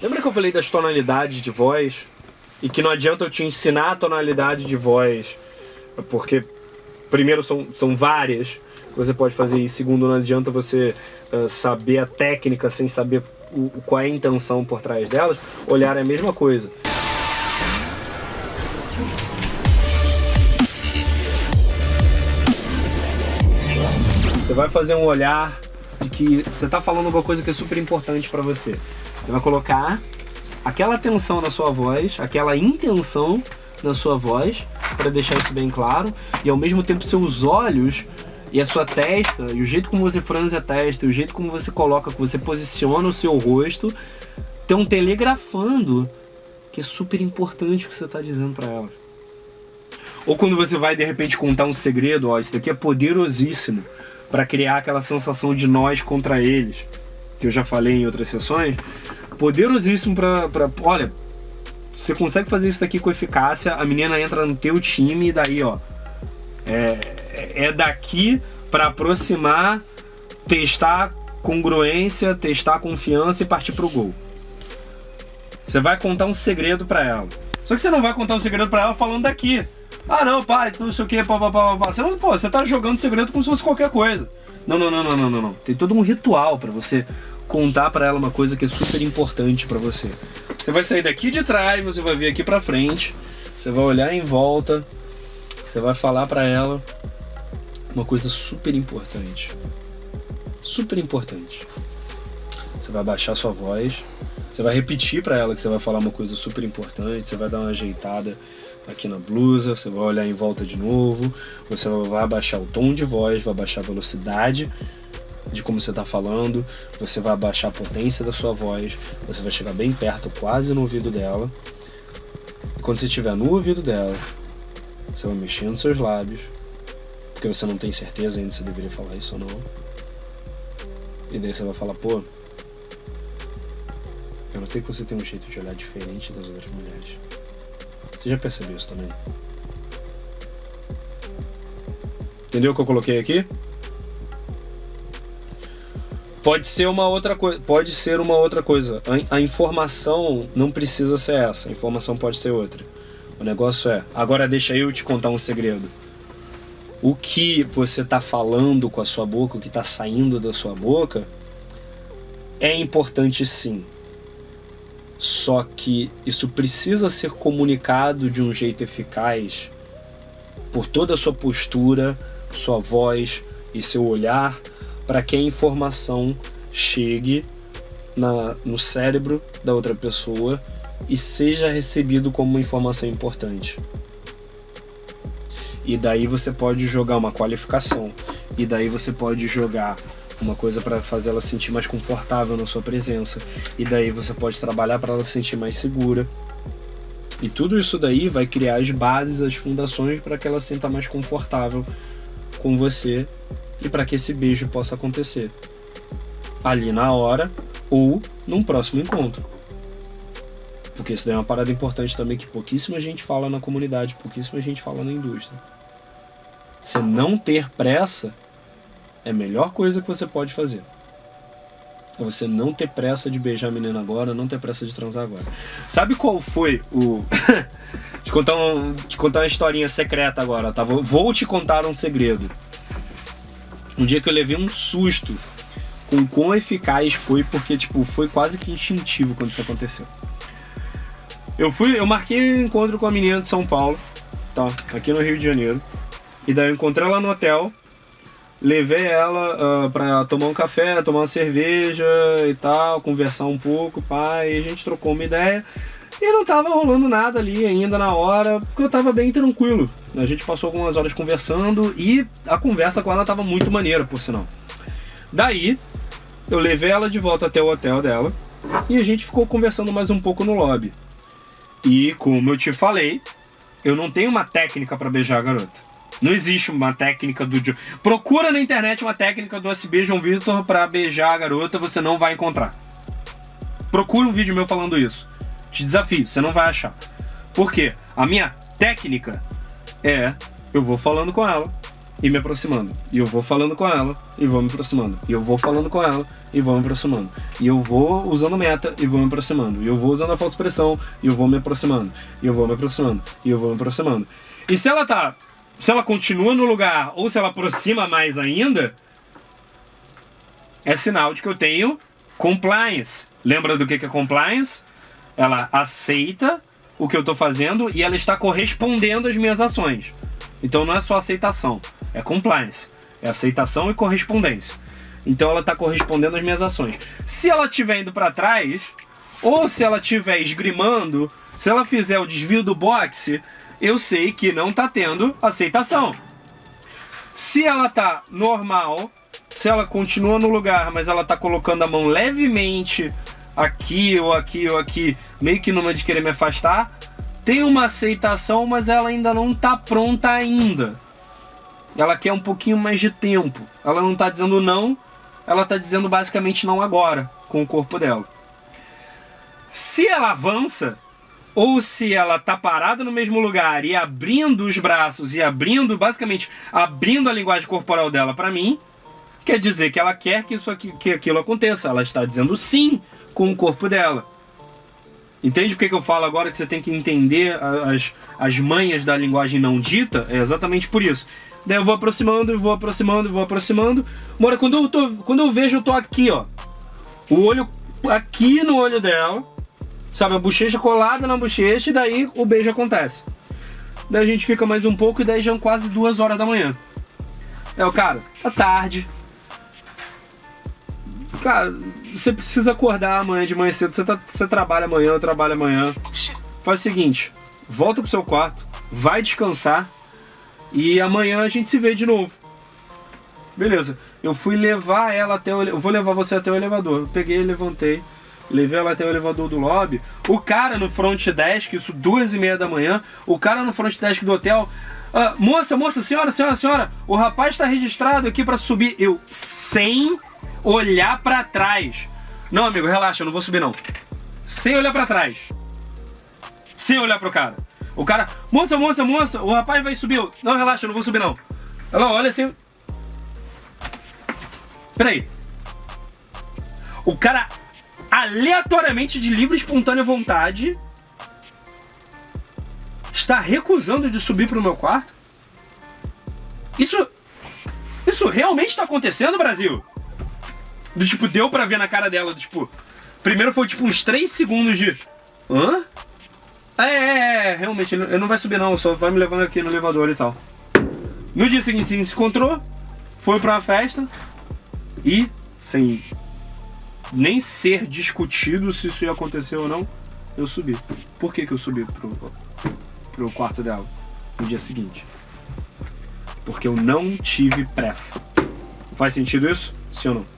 Lembra que eu falei das tonalidades de voz? E que não adianta eu te ensinar a tonalidade de voz, porque primeiro são, são várias que você pode fazer, e segundo, não adianta você uh, saber a técnica sem saber o, qual é a intenção por trás delas. Olhar é a mesma coisa. Você vai fazer um olhar de que você está falando alguma coisa que é super importante para você. Você vai colocar aquela atenção na sua voz, aquela intenção na sua voz, para deixar isso bem claro, e ao mesmo tempo seus olhos e a sua testa, e o jeito como você franze a testa, e o jeito como você coloca, que você posiciona o seu rosto, estão telegrafando que é super importante o que você está dizendo para elas. Ou quando você vai de repente contar um segredo, ó, isso daqui é poderosíssimo para criar aquela sensação de nós contra eles, que eu já falei em outras sessões, poderosíssimo para, olha, você consegue fazer isso daqui com eficácia, a menina entra no teu time e daí, ó, é, é daqui para aproximar, testar congruência, testar confiança e partir pro gol. Você vai contar um segredo para ela. Só que você não vai contar um segredo para ela falando daqui. Ah, não, pai, não sei o que, pá, pá, pá, pá. Você, não, pô, você tá jogando segredo como se fosse qualquer coisa. Não, não, não, não, não, não. Tem todo um ritual para você contar para ela uma coisa que é super importante para você. Você vai sair daqui de trás, você vai vir aqui para frente, você vai olhar em volta, você vai falar para ela uma coisa super importante. Super importante. Você vai baixar sua voz, você vai repetir para ela que você vai falar uma coisa super importante, você vai dar uma ajeitada aqui na blusa, você vai olhar em volta de novo, você vai abaixar o tom de voz, vai abaixar a velocidade de como você está falando, você vai abaixar a potência da sua voz, você vai chegar bem perto, quase no ouvido dela. Quando você estiver no ouvido dela, você vai mexer nos seus lábios, porque você não tem certeza ainda se deveria falar isso ou não. E daí você vai falar, pô, eu notei que você tem um jeito de olhar diferente das outras mulheres. Você já percebeu isso também? Entendeu o que eu coloquei aqui? Pode ser uma outra coisa. Pode ser uma outra coisa. A, a, informação não precisa ser essa. A informação pode ser outra. O negócio é. Agora deixa eu te contar um segredo. O que você está falando com a sua boca, o que está saindo da sua boca, é importante sim. Só que isso precisa ser comunicado de um jeito eficaz por toda a sua postura, sua voz e seu olhar para que a informação chegue na, no cérebro da outra pessoa e seja recebido como uma informação importante. E daí você pode jogar uma qualificação. E daí você pode jogar uma coisa para fazer ela sentir mais confortável na sua presença. E daí você pode trabalhar para ela se sentir mais segura. E tudo isso daí vai criar as bases, as fundações para que ela sinta mais confortável com você e para que esse beijo possa acontecer ali na hora ou num próximo encontro. Porque isso daí é uma parada importante também que pouquíssima gente fala na comunidade, pouquíssima gente fala na indústria. Você não ter pressa é a melhor coisa que você pode fazer. É você não ter pressa de beijar a menina agora, não ter pressa de transar agora. Sabe qual foi o. te, contar um, te contar uma historinha secreta agora, tá? Vou te contar um segredo. Um dia que eu levei um susto com quão eficaz foi, porque, tipo, foi quase que instintivo quando isso aconteceu. Eu fui, eu marquei um encontro com a menina de São Paulo, tá? Aqui no Rio de Janeiro. E daí eu encontrei ela no hotel levei ela uh, pra tomar um café, tomar uma cerveja e tal, conversar um pouco, pai, e a gente trocou uma ideia. E não tava rolando nada ali ainda na hora, porque eu tava bem tranquilo. A gente passou algumas horas conversando e a conversa com ela tava muito maneira, por sinal. Daí, eu levei ela de volta até o hotel dela e a gente ficou conversando mais um pouco no lobby. E como eu te falei, eu não tenho uma técnica para beijar a garota. Não existe uma técnica do. Procura na internet uma técnica do SB João Vitor para beijar a garota, você não vai encontrar. Procura um vídeo meu falando isso. Te desafio, você não vai achar. Por quê? A minha técnica é: eu vou falando com ela, e me aproximando. E eu vou falando com ela e vou me aproximando. E eu vou falando com ela e vou me aproximando. E eu vou usando meta e vou me aproximando. E eu vou usando a falsa pressão e eu vou me aproximando. E eu vou me aproximando. E eu vou me aproximando. E se ela tá. Se ela continua no lugar ou se ela aproxima mais ainda, é sinal de que eu tenho compliance. Lembra do que é compliance? Ela aceita o que eu estou fazendo e ela está correspondendo às minhas ações. Então não é só aceitação, é compliance. É aceitação e correspondência. Então ela está correspondendo às minhas ações. Se ela estiver indo para trás, ou se ela estiver esgrimando, se ela fizer o desvio do boxe, eu sei que não está tendo aceitação. Se ela está normal, se ela continua no lugar, mas ela está colocando a mão levemente aqui ou aqui ou aqui, meio que numa de querer me afastar, tem uma aceitação, mas ela ainda não está pronta ainda. Ela quer um pouquinho mais de tempo. Ela não está dizendo não, ela está dizendo basicamente não agora, com o corpo dela. Se ela avança, ou se ela tá parada no mesmo lugar e abrindo os braços e abrindo, basicamente, abrindo a linguagem corporal dela para mim, quer dizer que ela quer que isso aqui, que aquilo aconteça. Ela está dizendo sim com o corpo dela. Entende por que eu falo agora que você tem que entender as, as manhas da linguagem não dita? É exatamente por isso. Daí eu vou aproximando, vou aproximando, vou aproximando. Mora, quando eu, tô, quando eu vejo, eu tô aqui, ó. O olho aqui no olho dela. Sabe, a bochecha colada na bochecha e daí o beijo acontece. Daí a gente fica mais um pouco e daí já são quase duas horas da manhã. É o cara, tá tarde. Cara, você precisa acordar amanhã de manhã cedo. Você, tá, você trabalha amanhã, eu trabalho amanhã. Faz o seguinte: volta pro seu quarto, vai descansar e amanhã a gente se vê de novo. Beleza. Eu fui levar ela até o. Eu vou levar você até o elevador. Eu peguei, levantei, levei ela até o elevador do lobby. O cara no front desk, isso duas e meia da manhã, o cara no front desk do hotel. Ah, moça, moça, senhora, senhora, senhora, o rapaz está registrado aqui para subir. Eu, sem olhar para trás. Não, amigo, relaxa, eu não vou subir não. Sem olhar para trás. Sem olhar pro cara. O cara, moça, moça, moça, o rapaz vai subir. Não, relaxa, eu não vou subir não. Ela olha assim. Peraí. O cara aleatoriamente de livre e espontânea vontade está recusando de subir pro meu quarto? Isso isso realmente está acontecendo, Brasil? Do tipo, deu pra ver na cara dela, do, tipo. Primeiro foi tipo uns 3 segundos de. Hã? É, é, é, realmente, ele não vai subir não, só vai me levando aqui no elevador e tal. No dia seguinte, se encontrou, foi pra uma festa e, sem nem ser discutido se isso ia acontecer ou não, eu subi. Por que, que eu subi pro, pro quarto dela no dia seguinte? Porque eu não tive pressa. Faz sentido isso? Sim ou não?